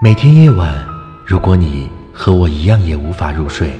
每天夜晚，如果你和我一样也无法入睡，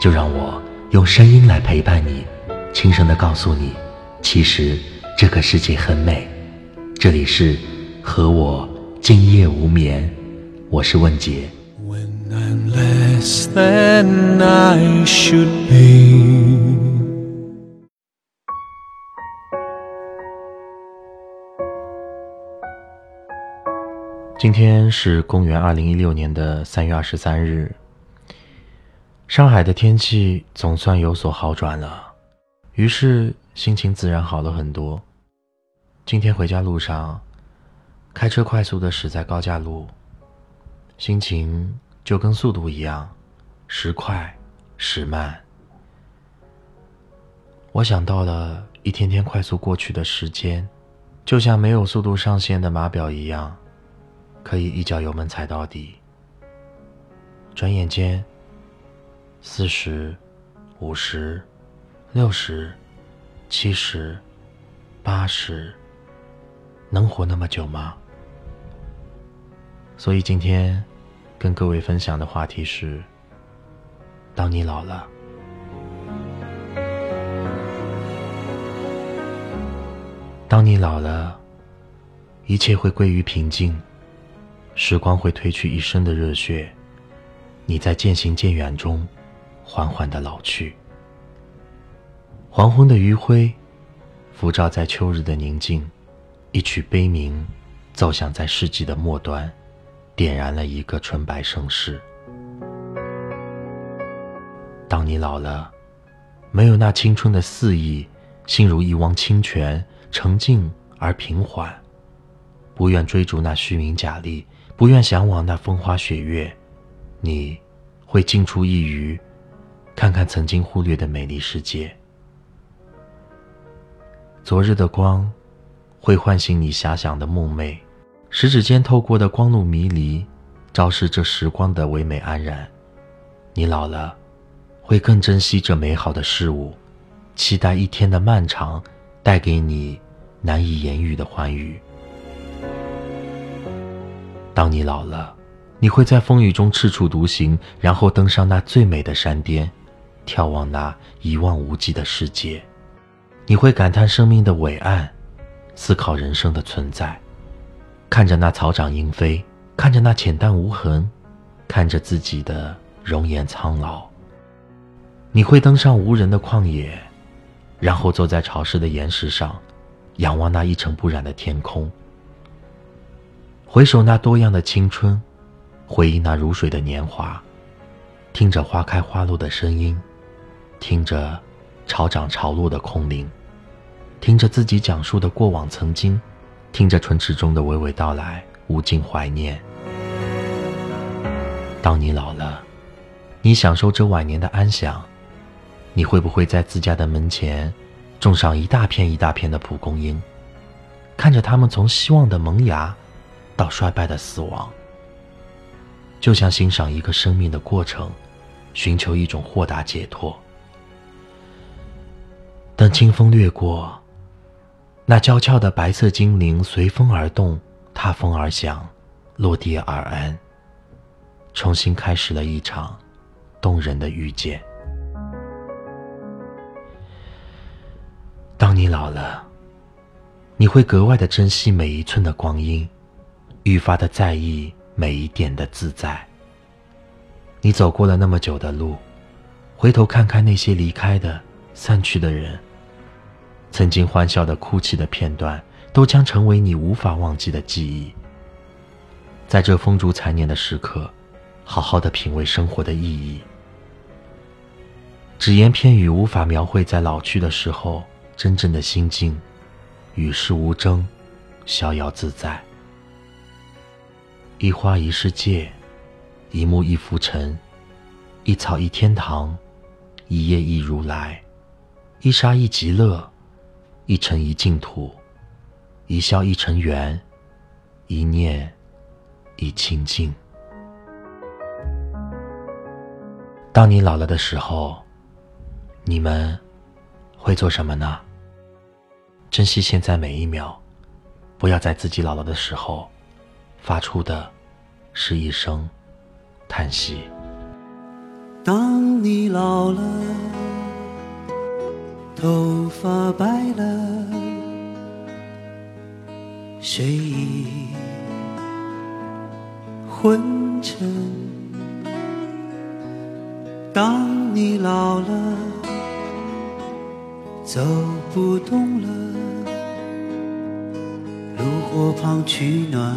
就让我用声音来陪伴你，轻声的告诉你，其实这个世界很美。这里是和我今夜无眠，我是问杰。今天是公元二零一六年的三月二十三日。上海的天气总算有所好转了，于是心情自然好了很多。今天回家路上，开车快速的驶在高架路，心情就跟速度一样，时快时慢。我想到了一天天快速过去的时间，就像没有速度上限的码表一样。可以一脚油门踩到底。转眼间，四十、五十、六十、七十、八十，能活那么久吗？所以今天跟各位分享的话题是：当你老了，当你老了，一切会归于平静。时光会褪去一身的热血，你在渐行渐远中，缓缓的老去。黄昏的余晖，浮照在秋日的宁静，一曲悲鸣，奏响在世纪的末端，点燃了一个纯白盛世。当你老了，没有那青春的肆意，心如一汪清泉，澄净而平缓，不愿追逐那虚名假利。不愿向往那风花雪月，你会静出一隅，看看曾经忽略的美丽世界。昨日的光，会唤醒你遐想的梦寐，食指间透过的光路迷离，昭示这时光的唯美安然。你老了，会更珍惜这美好的事物，期待一天的漫长，带给你难以言喻的欢愉。当你老了，你会在风雨中赤楚独行，然后登上那最美的山巅，眺望那一望无际的世界。你会感叹生命的伟岸，思考人生的存在，看着那草长莺飞，看着那浅淡无痕，看着自己的容颜苍老。你会登上无人的旷野，然后坐在潮湿的岩石上，仰望那一尘不染的天空。回首那多样的青春，回忆那如水的年华，听着花开花落的声音，听着潮涨潮落的空灵，听着自己讲述的过往曾经，听着唇齿中的娓娓道来，无尽怀念。当你老了，你享受这晚年的安详，你会不会在自家的门前种上一大片一大片的蒲公英，看着它们从希望的萌芽？到衰败的死亡，就像欣赏一个生命的过程，寻求一种豁达解脱。等清风掠过，那娇俏的白色精灵随风而动，踏风而翔，落地而安，重新开始了一场动人的遇见。当你老了，你会格外的珍惜每一寸的光阴。愈发的在意每一点的自在。你走过了那么久的路，回头看看那些离开的、散去的人，曾经欢笑的、哭泣的片段，都将成为你无法忘记的记忆。在这风烛残年的时刻，好好的品味生活的意义。只言片语无法描绘在老去的时候真正的心境，与世无争，逍遥自在。一花一世界，一木一浮尘，一草一天堂，一叶一如来，一沙一极乐，一尘一净土，一笑一尘缘，一念一清净。当你老了的时候，你们会做什么呢？珍惜现在每一秒，不要在自己老了的时候。发出的是一声叹息。当你老了，头发白了，睡意昏沉。当你老了，走不动了，炉火旁取暖，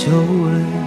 皱纹。